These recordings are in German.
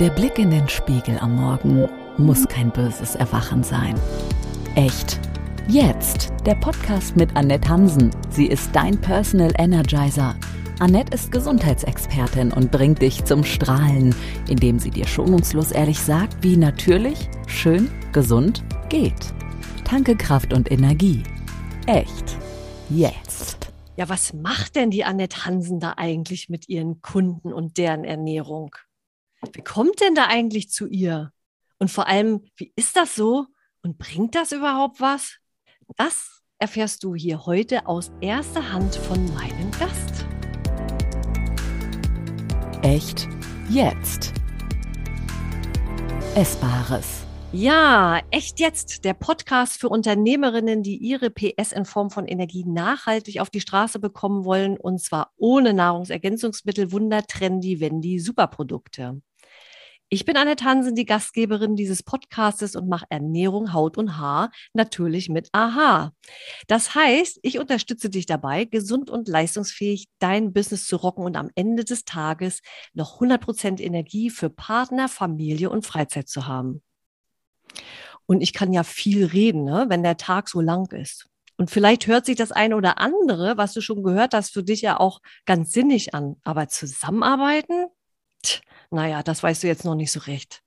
Der Blick in den Spiegel am Morgen muss kein böses Erwachen sein. Echt. Jetzt der Podcast mit Annette Hansen. Sie ist dein Personal Energizer. Annette ist Gesundheitsexpertin und bringt dich zum Strahlen, indem sie dir schonungslos ehrlich sagt, wie natürlich, schön, gesund geht. Tanke Kraft und Energie. Echt. Jetzt. Ja, was macht denn die Annette Hansen da eigentlich mit ihren Kunden und deren Ernährung? Wie kommt denn da eigentlich zu ihr? Und vor allem, wie ist das so? Und bringt das überhaupt was? Das erfährst du hier heute aus erster Hand von meinem Gast. Echt jetzt. Essbares. Ja, echt jetzt der Podcast für Unternehmerinnen, die ihre PS in Form von Energie nachhaltig auf die Straße bekommen wollen und zwar ohne Nahrungsergänzungsmittel, Wundertrendy, Wendy, Superprodukte. Ich bin Annette Hansen, die Gastgeberin dieses Podcastes und mache Ernährung, Haut und Haar natürlich mit AHA. Das heißt, ich unterstütze dich dabei, gesund und leistungsfähig dein Business zu rocken und am Ende des Tages noch 100% Energie für Partner, Familie und Freizeit zu haben. Und ich kann ja viel reden, ne, wenn der Tag so lang ist. Und vielleicht hört sich das eine oder andere, was du schon gehört hast, für dich ja auch ganz sinnig an. Aber zusammenarbeiten? Naja, das weißt du jetzt noch nicht so recht.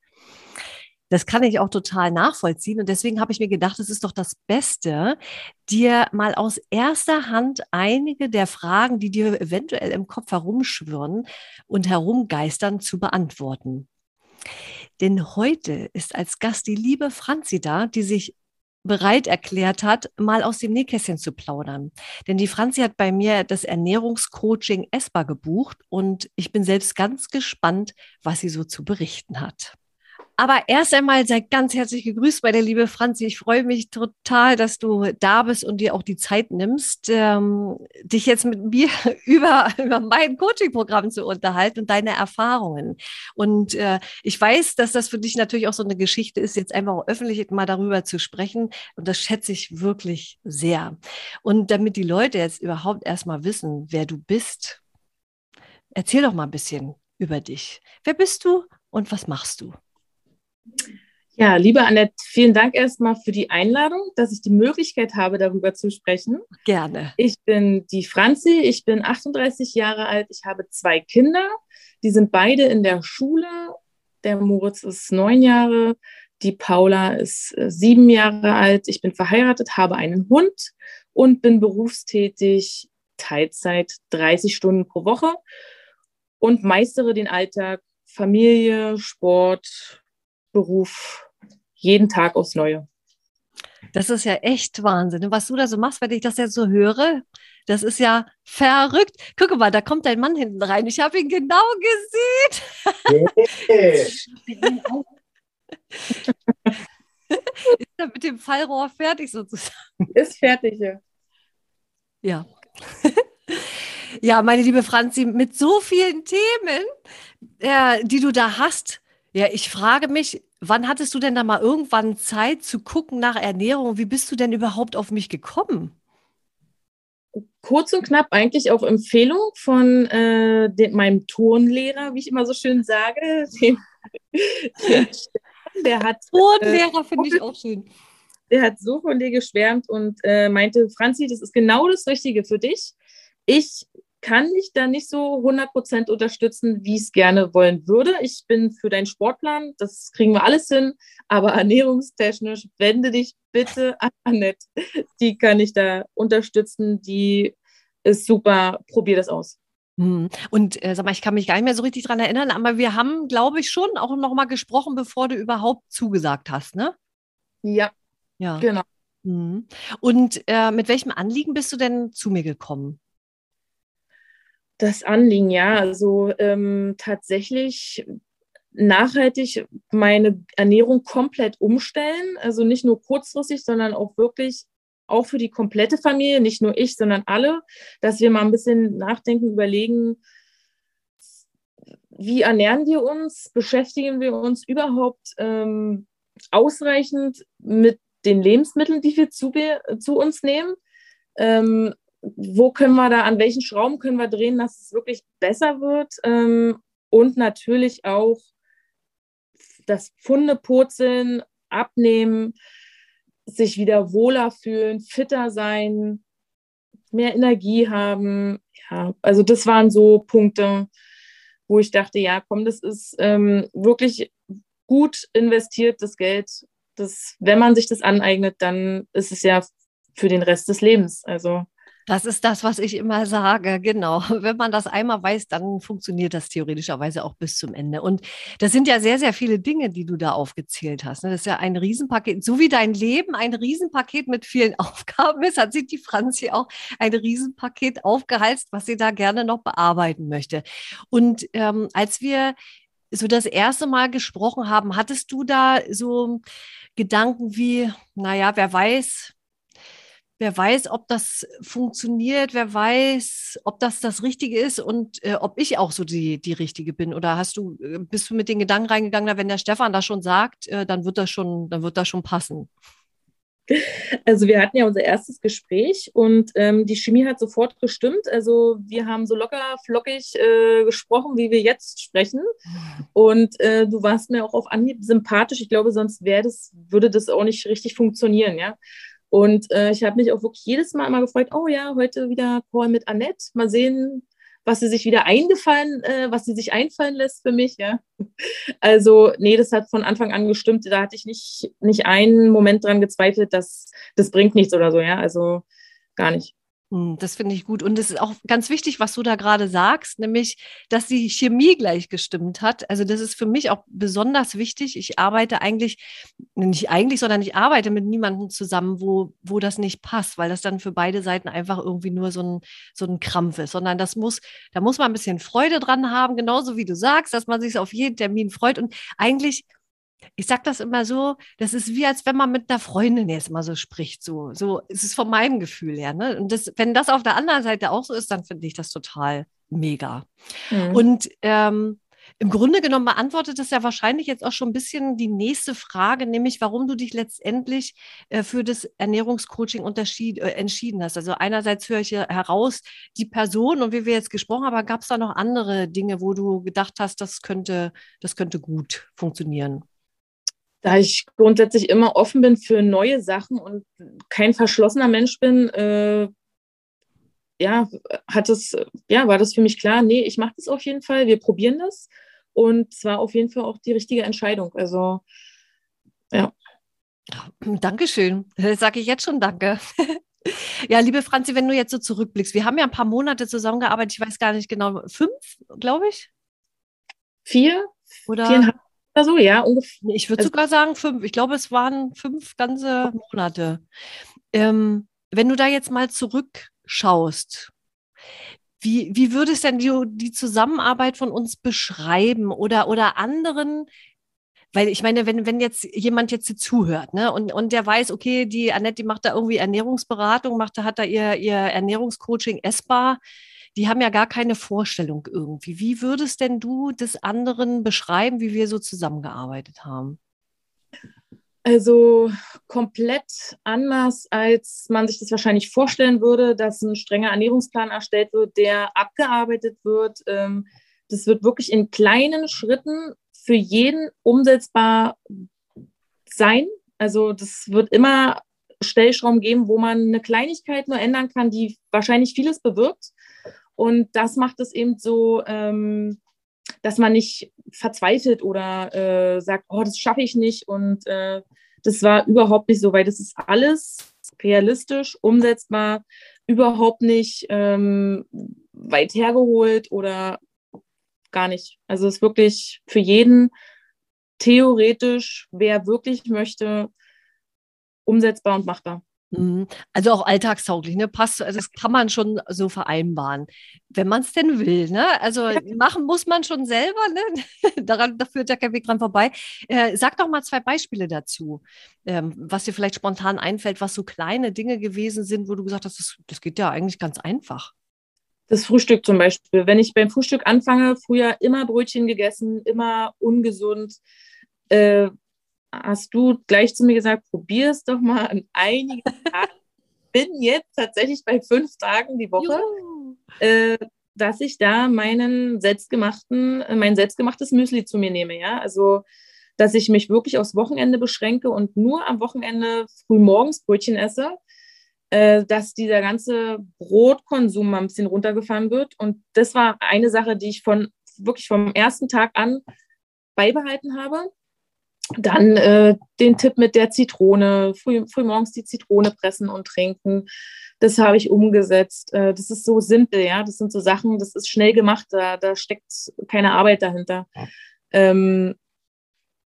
Das kann ich auch total nachvollziehen. Und deswegen habe ich mir gedacht, es ist doch das Beste, dir mal aus erster Hand einige der Fragen, die dir eventuell im Kopf herumschwirren und herumgeistern, zu beantworten. Denn heute ist als Gast die liebe Franzi da, die sich bereit erklärt hat, mal aus dem Nähkästchen zu plaudern. Denn die Franzi hat bei mir das Ernährungscoaching ESPA gebucht und ich bin selbst ganz gespannt, was sie so zu berichten hat. Aber erst einmal sei ganz herzlich gegrüßt bei der liebe Franzi. Ich freue mich total, dass du da bist und dir auch die Zeit nimmst, ähm, dich jetzt mit mir über, über mein Coaching-Programm zu unterhalten und deine Erfahrungen. Und äh, ich weiß, dass das für dich natürlich auch so eine Geschichte ist, jetzt einfach öffentlich mal darüber zu sprechen. Und das schätze ich wirklich sehr. Und damit die Leute jetzt überhaupt erstmal wissen, wer du bist, erzähl doch mal ein bisschen über dich. Wer bist du und was machst du? Ja, liebe Annette, vielen Dank erstmal für die Einladung, dass ich die Möglichkeit habe, darüber zu sprechen. Gerne. Ich bin die Franzi, ich bin 38 Jahre alt, ich habe zwei Kinder, die sind beide in der Schule. Der Moritz ist neun Jahre, die Paula ist äh, sieben Jahre alt. Ich bin verheiratet, habe einen Hund und bin berufstätig, Teilzeit, 30 Stunden pro Woche und meistere den Alltag Familie, Sport, Beruf jeden Tag aufs Neue. Das ist ja echt Wahnsinn. Was du da so machst, wenn ich das jetzt so höre, das ist ja verrückt. Guck mal, da kommt dein Mann hinten rein. Ich habe ihn genau gesehen. ist er mit dem Fallrohr fertig sozusagen? Ist fertig, ja. Ja. ja, meine liebe Franzi, mit so vielen Themen, äh, die du da hast, ja, ich frage mich, wann hattest du denn da mal irgendwann Zeit zu gucken nach Ernährung? Wie bist du denn überhaupt auf mich gekommen? Kurz und knapp eigentlich auf Empfehlung von äh, den, meinem Turnlehrer, wie ich immer so schön sage. Den, den der hat Turnlehrer äh, finde ich auch schön. Der hat so von dir geschwärmt und äh, meinte, Franzi, das ist genau das Richtige für dich. Ich kann dich da nicht so 100% unterstützen, wie ich es gerne wollen würde. Ich bin für deinen Sportplan, das kriegen wir alles hin, aber ernährungstechnisch wende dich bitte an Annette. Die kann ich da unterstützen, die ist super, probier das aus. Hm. Und äh, sag mal, ich kann mich gar nicht mehr so richtig daran erinnern, aber wir haben, glaube ich, schon auch noch mal gesprochen, bevor du überhaupt zugesagt hast, ne? Ja. Ja. Genau. Hm. Und äh, mit welchem Anliegen bist du denn zu mir gekommen? Das Anliegen, ja. Also ähm, tatsächlich nachhaltig meine Ernährung komplett umstellen. Also nicht nur kurzfristig, sondern auch wirklich auch für die komplette Familie, nicht nur ich, sondern alle, dass wir mal ein bisschen nachdenken, überlegen, wie ernähren wir uns, beschäftigen wir uns überhaupt ähm, ausreichend mit den Lebensmitteln, die wir zu, zu uns nehmen. Ähm, wo können wir da, an welchen Schrauben können wir drehen, dass es wirklich besser wird? Ähm, und natürlich auch das Pfundepurzeln, abnehmen, sich wieder wohler fühlen, fitter sein, mehr Energie haben. Ja, also das waren so Punkte, wo ich dachte, ja, komm, das ist ähm, wirklich gut investiertes Geld. Das, wenn man sich das aneignet, dann ist es ja für den Rest des Lebens. Also das ist das, was ich immer sage, genau. Wenn man das einmal weiß, dann funktioniert das theoretischerweise auch bis zum Ende. Und das sind ja sehr, sehr viele Dinge, die du da aufgezählt hast. Ne? Das ist ja ein Riesenpaket, so wie dein Leben ein Riesenpaket mit vielen Aufgaben ist, hat sich die Franzi auch ein Riesenpaket aufgehalst, was sie da gerne noch bearbeiten möchte. Und ähm, als wir so das erste Mal gesprochen haben, hattest du da so Gedanken wie, naja, wer weiß, wer weiß, ob das funktioniert, wer weiß, ob das das Richtige ist und äh, ob ich auch so die, die Richtige bin. Oder hast du, äh, bist du mit den Gedanken reingegangen, wenn der Stefan das schon sagt, äh, dann wird das schon, dann wird das schon passen. Also wir hatten ja unser erstes Gespräch und ähm, die Chemie hat sofort gestimmt. Also wir haben so locker, flockig äh, gesprochen, wie wir jetzt sprechen. Und äh, du warst mir auch auf Anhieb sympathisch. Ich glaube, sonst das, würde das auch nicht richtig funktionieren, ja. Und äh, ich habe mich auch wirklich jedes Mal immer gefreut, oh ja, heute wieder Call mit Annette. Mal sehen, was sie sich wieder eingefallen, äh, was sie sich einfallen lässt für mich, ja. Also, nee, das hat von Anfang an gestimmt. Da hatte ich nicht, nicht einen Moment dran gezweifelt, dass das bringt nichts oder so, ja. Also gar nicht. Hm, das finde ich gut. Und es ist auch ganz wichtig, was du da gerade sagst, nämlich, dass die Chemie gleich gestimmt hat. Also das ist für mich auch besonders wichtig. Ich arbeite eigentlich, nicht eigentlich, sondern ich arbeite mit niemandem zusammen, wo, wo das nicht passt, weil das dann für beide Seiten einfach irgendwie nur so ein, so ein Krampf ist. Sondern das muss, da muss man ein bisschen Freude dran haben, genauso wie du sagst, dass man sich auf jeden Termin freut. Und eigentlich ich sage das immer so, das ist wie als wenn man mit einer Freundin jetzt mal so spricht. So, so ist es von meinem Gefühl her. Ne? Und das, wenn das auf der anderen Seite auch so ist, dann finde ich das total mega. Mhm. Und ähm, im Grunde genommen beantwortet das ja wahrscheinlich jetzt auch schon ein bisschen die nächste Frage, nämlich warum du dich letztendlich äh, für das Ernährungscoaching äh, entschieden hast. Also einerseits höre ich heraus die Person und wie wir jetzt gesprochen haben, aber gab es da noch andere Dinge, wo du gedacht hast, das könnte, das könnte gut funktionieren? Da ich grundsätzlich immer offen bin für neue Sachen und kein verschlossener Mensch bin, äh, ja, hat es, ja, war das für mich klar, nee, ich mache das auf jeden Fall, wir probieren das. Und zwar auf jeden Fall auch die richtige Entscheidung. Also, ja. Dankeschön. Sage ich jetzt schon Danke. Ja, liebe Franzi, wenn du jetzt so zurückblickst, wir haben ja ein paar Monate zusammengearbeitet, ich weiß gar nicht genau, fünf, glaube ich? Vier? Oder? Viereinhalb oder so, ja, ungefähr. Ich würde also, sogar sagen fünf. Ich glaube, es waren fünf ganze Monate. Ähm, wenn du da jetzt mal zurückschaust, wie, wie würdest denn die, die Zusammenarbeit von uns beschreiben oder, oder anderen? Weil ich meine, wenn, wenn jetzt jemand jetzt hier zuhört, ne, und, und der weiß, okay, die Annette, die macht da irgendwie Ernährungsberatung, macht, hat da ihr, ihr Ernährungscoaching essbar, die haben ja gar keine Vorstellung irgendwie. Wie würdest denn du des anderen beschreiben, wie wir so zusammengearbeitet haben? Also komplett anders, als man sich das wahrscheinlich vorstellen würde, dass ein strenger Ernährungsplan erstellt wird, der abgearbeitet wird. Ähm, das wird wirklich in kleinen Schritten für jeden umsetzbar sein. Also das wird immer Stellschrauben geben, wo man eine Kleinigkeit nur ändern kann, die wahrscheinlich vieles bewirkt. Und das macht es eben so, ähm, dass man nicht verzweifelt oder äh, sagt, oh, das schaffe ich nicht. Und äh, das war überhaupt nicht so, weil das ist alles realistisch, umsetzbar, überhaupt nicht ähm, weit hergeholt oder gar nicht. Also es ist wirklich für jeden theoretisch, wer wirklich möchte, umsetzbar und machbar. Mhm. Also auch alltagstauglich, ne? Passt, also das kann man schon so vereinbaren, wenn man es denn will, ne? Also machen muss man schon selber, ne? Daran, da führt ja kein Weg dran vorbei. Äh, sag doch mal zwei Beispiele dazu, ähm, was dir vielleicht spontan einfällt, was so kleine Dinge gewesen sind, wo du gesagt hast, das, das geht ja eigentlich ganz einfach. Das Frühstück zum Beispiel. Wenn ich beim Frühstück anfange, früher immer Brötchen gegessen, immer ungesund. Äh, hast du gleich zu mir gesagt, probier es doch mal an einigen Tagen. bin jetzt tatsächlich bei fünf Tagen die Woche. Äh, dass ich da meinen selbstgemachten, mein selbstgemachtes Müsli zu mir nehme, ja. Also, dass ich mich wirklich aufs Wochenende beschränke und nur am Wochenende früh morgens Brötchen esse, äh, dass dieser ganze Brotkonsum mal ein bisschen runtergefahren wird. Und das war eine Sache, die ich von wirklich vom ersten Tag an beibehalten habe. Dann äh, den Tipp mit der Zitrone, früh, früh morgens die Zitrone pressen und trinken. Das habe ich umgesetzt. Äh, das ist so simpel, ja. Das sind so Sachen, das ist schnell gemacht, da, da steckt keine Arbeit dahinter. Ähm,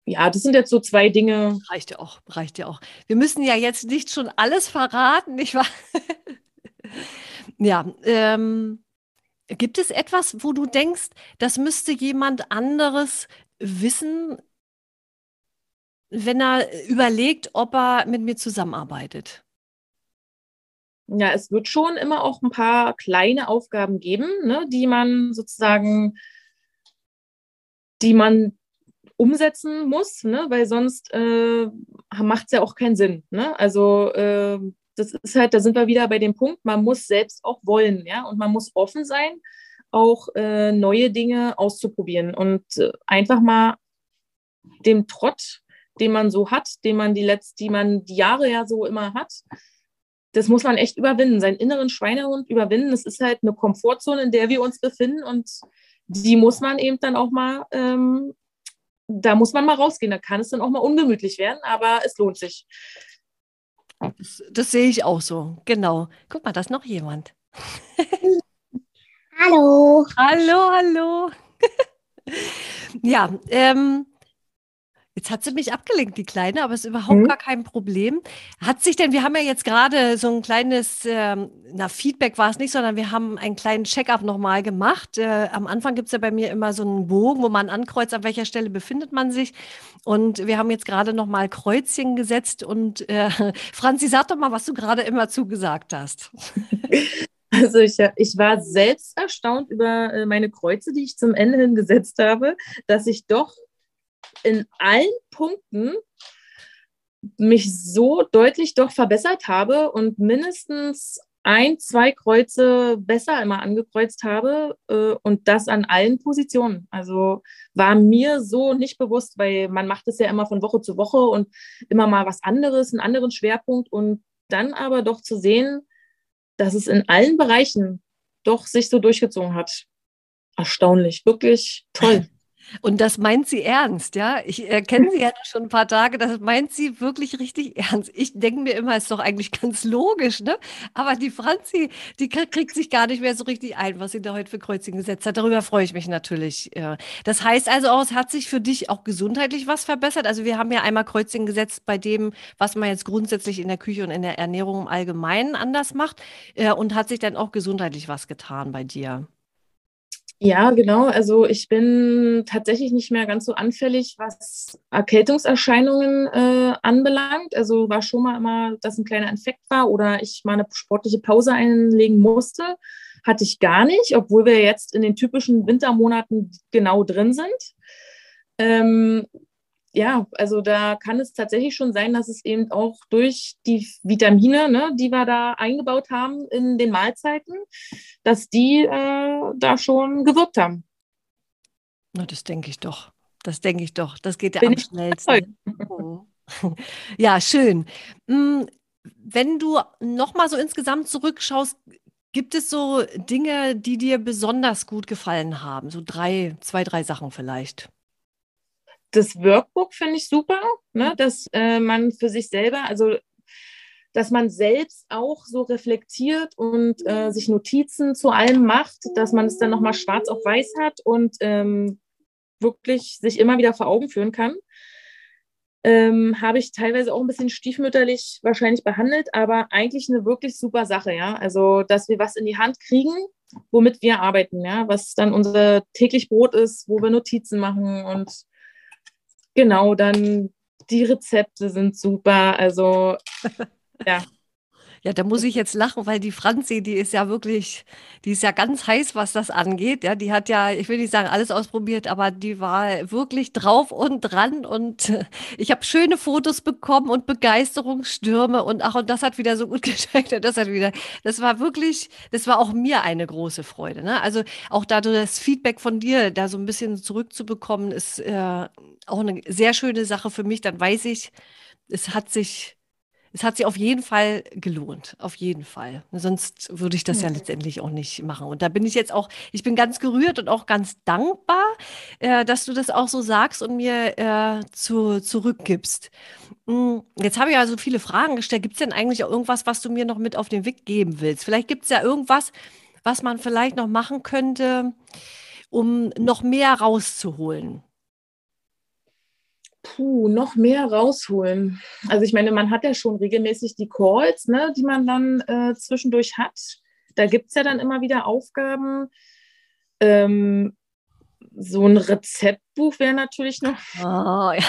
ja, das sind jetzt so zwei Dinge. Reicht ja auch, reicht ja auch. Wir müssen ja jetzt nicht schon alles verraten, nicht wahr? ja, ähm, gibt es etwas, wo du denkst, das müsste jemand anderes wissen, wenn er überlegt, ob er mit mir zusammenarbeitet? Ja, es wird schon immer auch ein paar kleine Aufgaben geben, ne, die man sozusagen, die man umsetzen muss, ne, weil sonst äh, macht es ja auch keinen Sinn. Ne? Also äh, das ist halt, da sind wir wieder bei dem Punkt, man muss selbst auch wollen, ja, und man muss offen sein, auch äh, neue Dinge auszuprobieren und äh, einfach mal dem Trott, den man so hat, den man die letzten, die man die Jahre ja so immer hat, das muss man echt überwinden, seinen inneren Schweinehund überwinden. Es ist halt eine Komfortzone, in der wir uns befinden und die muss man eben dann auch mal, ähm, da muss man mal rausgehen. Da kann es dann auch mal ungemütlich werden, aber es lohnt sich. Das, das sehe ich auch so, genau. Guck mal, da ist noch jemand. hallo. Hallo, hallo. ja, ähm, Jetzt hat sie mich abgelenkt, die Kleine, aber es ist überhaupt mhm. gar kein Problem. Hat sich denn, wir haben ja jetzt gerade so ein kleines, ähm, na, Feedback war es nicht, sondern wir haben einen kleinen Check-up nochmal gemacht. Äh, am Anfang gibt es ja bei mir immer so einen Bogen, wo man ankreuzt, an welcher Stelle befindet man sich. Und wir haben jetzt gerade nochmal Kreuzchen gesetzt. Und äh, Franzi, sag doch mal, was du gerade immer zugesagt hast. Also ich, ich war selbst erstaunt über äh, meine Kreuze, die ich zum Ende hin gesetzt habe, dass ich doch in allen Punkten mich so deutlich doch verbessert habe und mindestens ein, zwei Kreuze besser immer angekreuzt habe äh, und das an allen Positionen. Also war mir so nicht bewusst, weil man macht es ja immer von Woche zu Woche und immer mal was anderes, einen anderen Schwerpunkt und dann aber doch zu sehen, dass es in allen Bereichen doch sich so durchgezogen hat. Erstaunlich, wirklich toll. Und das meint sie ernst, ja? Ich äh, kenne sie ja schon ein paar Tage, das meint sie wirklich richtig ernst. Ich denke mir immer, ist doch eigentlich ganz logisch, ne? Aber die Franzi, die kriegt sich gar nicht mehr so richtig ein, was sie da heute für Kreuzchen gesetzt hat. Darüber freue ich mich natürlich. Das heißt also auch, es hat sich für dich auch gesundheitlich was verbessert. Also wir haben ja einmal Kreuzchen gesetzt bei dem, was man jetzt grundsätzlich in der Küche und in der Ernährung im Allgemeinen anders macht. Äh, und hat sich dann auch gesundheitlich was getan bei dir? Ja, genau. Also ich bin tatsächlich nicht mehr ganz so anfällig, was Erkältungserscheinungen äh, anbelangt. Also war schon mal immer, dass ein kleiner Infekt war oder ich mal eine sportliche Pause einlegen musste. Hatte ich gar nicht, obwohl wir jetzt in den typischen Wintermonaten genau drin sind. Ähm, ja, also da kann es tatsächlich schon sein, dass es eben auch durch die Vitamine, ne, die wir da eingebaut haben in den Mahlzeiten, dass die äh, da schon gewirkt haben. Na, das denke ich doch. Das denke ich doch. Das geht ja Bin am schnellsten. Oh. Ja, schön. Hm, wenn du nochmal so insgesamt zurückschaust, gibt es so Dinge, die dir besonders gut gefallen haben? So drei, zwei, drei Sachen vielleicht das Workbook finde ich super, ne? Mhm. dass äh, man für sich selber, also dass man selbst auch so reflektiert und äh, sich Notizen zu allem macht, dass man es dann nochmal schwarz auf weiß hat und ähm, wirklich sich immer wieder vor Augen führen kann. Ähm, habe ich teilweise auch ein bisschen stiefmütterlich wahrscheinlich behandelt, aber eigentlich eine wirklich super Sache, ja. Also, dass wir was in die Hand kriegen, womit wir arbeiten, ja, was dann unser täglich Brot ist, wo wir Notizen machen und Genau, dann die Rezepte sind super. Also ja. Ja, da muss ich jetzt lachen, weil die Franzi, die ist ja wirklich, die ist ja ganz heiß, was das angeht. Ja, die hat ja, ich will nicht sagen alles ausprobiert, aber die war wirklich drauf und dran und äh, ich habe schöne Fotos bekommen und Begeisterungsstürme und ach, und das hat wieder so gut geschmeckt. Das hat wieder, das war wirklich, das war auch mir eine große Freude. Ne? Also auch da das Feedback von dir da so ein bisschen zurückzubekommen, ist äh, auch eine sehr schöne Sache für mich. Dann weiß ich, es hat sich es hat sich auf jeden Fall gelohnt, auf jeden Fall. Sonst würde ich das ja letztendlich auch nicht machen. Und da bin ich jetzt auch, ich bin ganz gerührt und auch ganz dankbar, äh, dass du das auch so sagst und mir äh, zu, zurückgibst. Hm, jetzt habe ich ja so viele Fragen gestellt. Gibt es denn eigentlich auch irgendwas, was du mir noch mit auf den Weg geben willst? Vielleicht gibt es ja irgendwas, was man vielleicht noch machen könnte, um noch mehr rauszuholen. Puh, noch mehr rausholen. Also ich meine, man hat ja schon regelmäßig die Calls, ne, die man dann äh, zwischendurch hat. Da gibt es ja dann immer wieder Aufgaben. Ähm, so ein Rezeptbuch wäre natürlich noch. Oh, ja.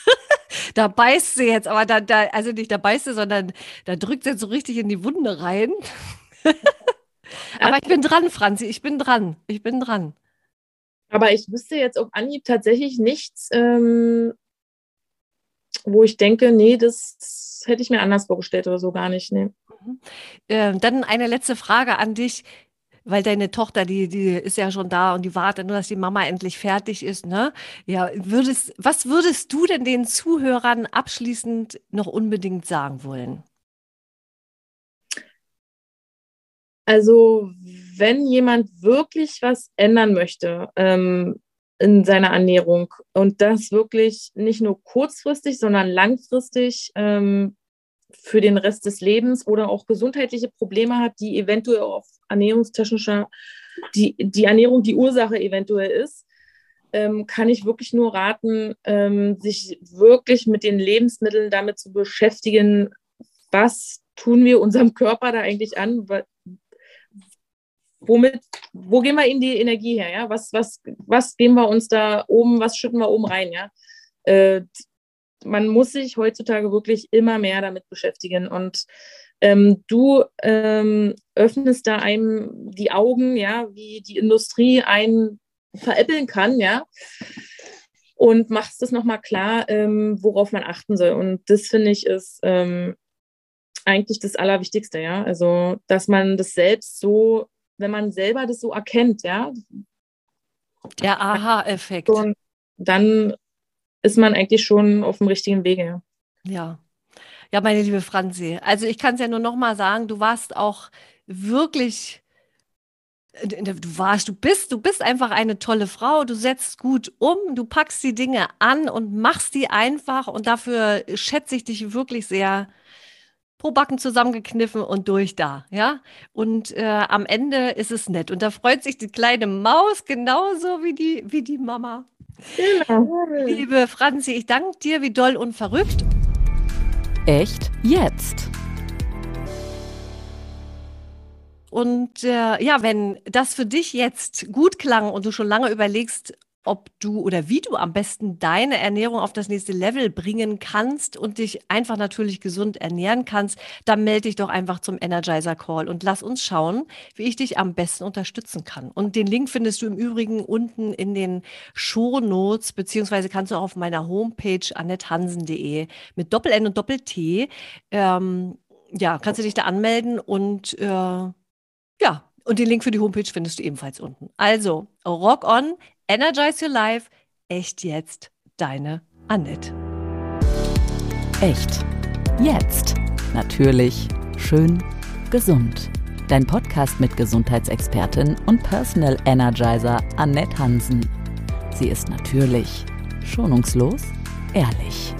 da beißt sie jetzt, aber da, da, also nicht da beißt sie, sondern da drückt sie jetzt so richtig in die Wunde rein. aber ich bin dran, Franzi, ich bin dran. Ich bin dran. Aber ich wüsste jetzt auf Anhieb tatsächlich nichts, ähm, wo ich denke, nee, das hätte ich mir anders vorgestellt oder so gar nicht. Nee. Mhm. Äh, dann eine letzte Frage an dich, weil deine Tochter, die, die ist ja schon da und die wartet nur, dass die Mama endlich fertig ist. Ne? Ja, würdest, was würdest du denn den Zuhörern abschließend noch unbedingt sagen wollen? Also, wenn jemand wirklich was ändern möchte, ähm, in seiner Ernährung. Und das wirklich nicht nur kurzfristig, sondern langfristig ähm, für den Rest des Lebens oder auch gesundheitliche Probleme hat, die eventuell auf ernährungstechnischer, die, die Ernährung die Ursache eventuell ist, ähm, kann ich wirklich nur raten, ähm, sich wirklich mit den Lebensmitteln damit zu beschäftigen, was tun wir unserem Körper da eigentlich an, womit, wo gehen wir in die Energie her, ja? Was, was, was geben wir uns da oben, was schütten wir oben rein, ja? Äh, man muss sich heutzutage wirklich immer mehr damit beschäftigen und ähm, du ähm, öffnest da einem die Augen, ja, wie die Industrie einen veräppeln kann, ja, und machst es nochmal klar, ähm, worauf man achten soll. Und das finde ich ist ähm, eigentlich das Allerwichtigste, ja. Also, dass man das selbst so wenn man selber das so erkennt, ja. Der Aha-Effekt. Dann ist man eigentlich schon auf dem richtigen Wege. Ja. Ja, meine liebe Franzi, also ich kann es ja nur noch mal sagen, du warst auch wirklich du warst, du bist, du bist einfach eine tolle Frau, du setzt gut um, du packst die Dinge an und machst die einfach und dafür schätze ich dich wirklich sehr pro Backen zusammengekniffen und durch da, ja. Und äh, am Ende ist es nett. Und da freut sich die kleine Maus genauso wie die, wie die Mama. Genau. Liebe Franzi, ich danke dir, wie doll und verrückt. Echt jetzt? Und äh, ja, wenn das für dich jetzt gut klang und du schon lange überlegst, ob du oder wie du am besten deine Ernährung auf das nächste Level bringen kannst und dich einfach natürlich gesund ernähren kannst, dann melde dich doch einfach zum Energizer Call und lass uns schauen, wie ich dich am besten unterstützen kann. Und den Link findest du im Übrigen unten in den Show Notes, beziehungsweise kannst du auch auf meiner Homepage annethansen.de mit Doppel-N und Doppel-T, ähm, ja, kannst du dich da anmelden und äh, ja, und den Link für die Homepage findest du ebenfalls unten. Also, rock on, Energize Your Life. Echt jetzt, deine Annette. Echt. Jetzt. Natürlich. Schön. Gesund. Dein Podcast mit Gesundheitsexpertin und Personal Energizer Annette Hansen. Sie ist natürlich, schonungslos, ehrlich.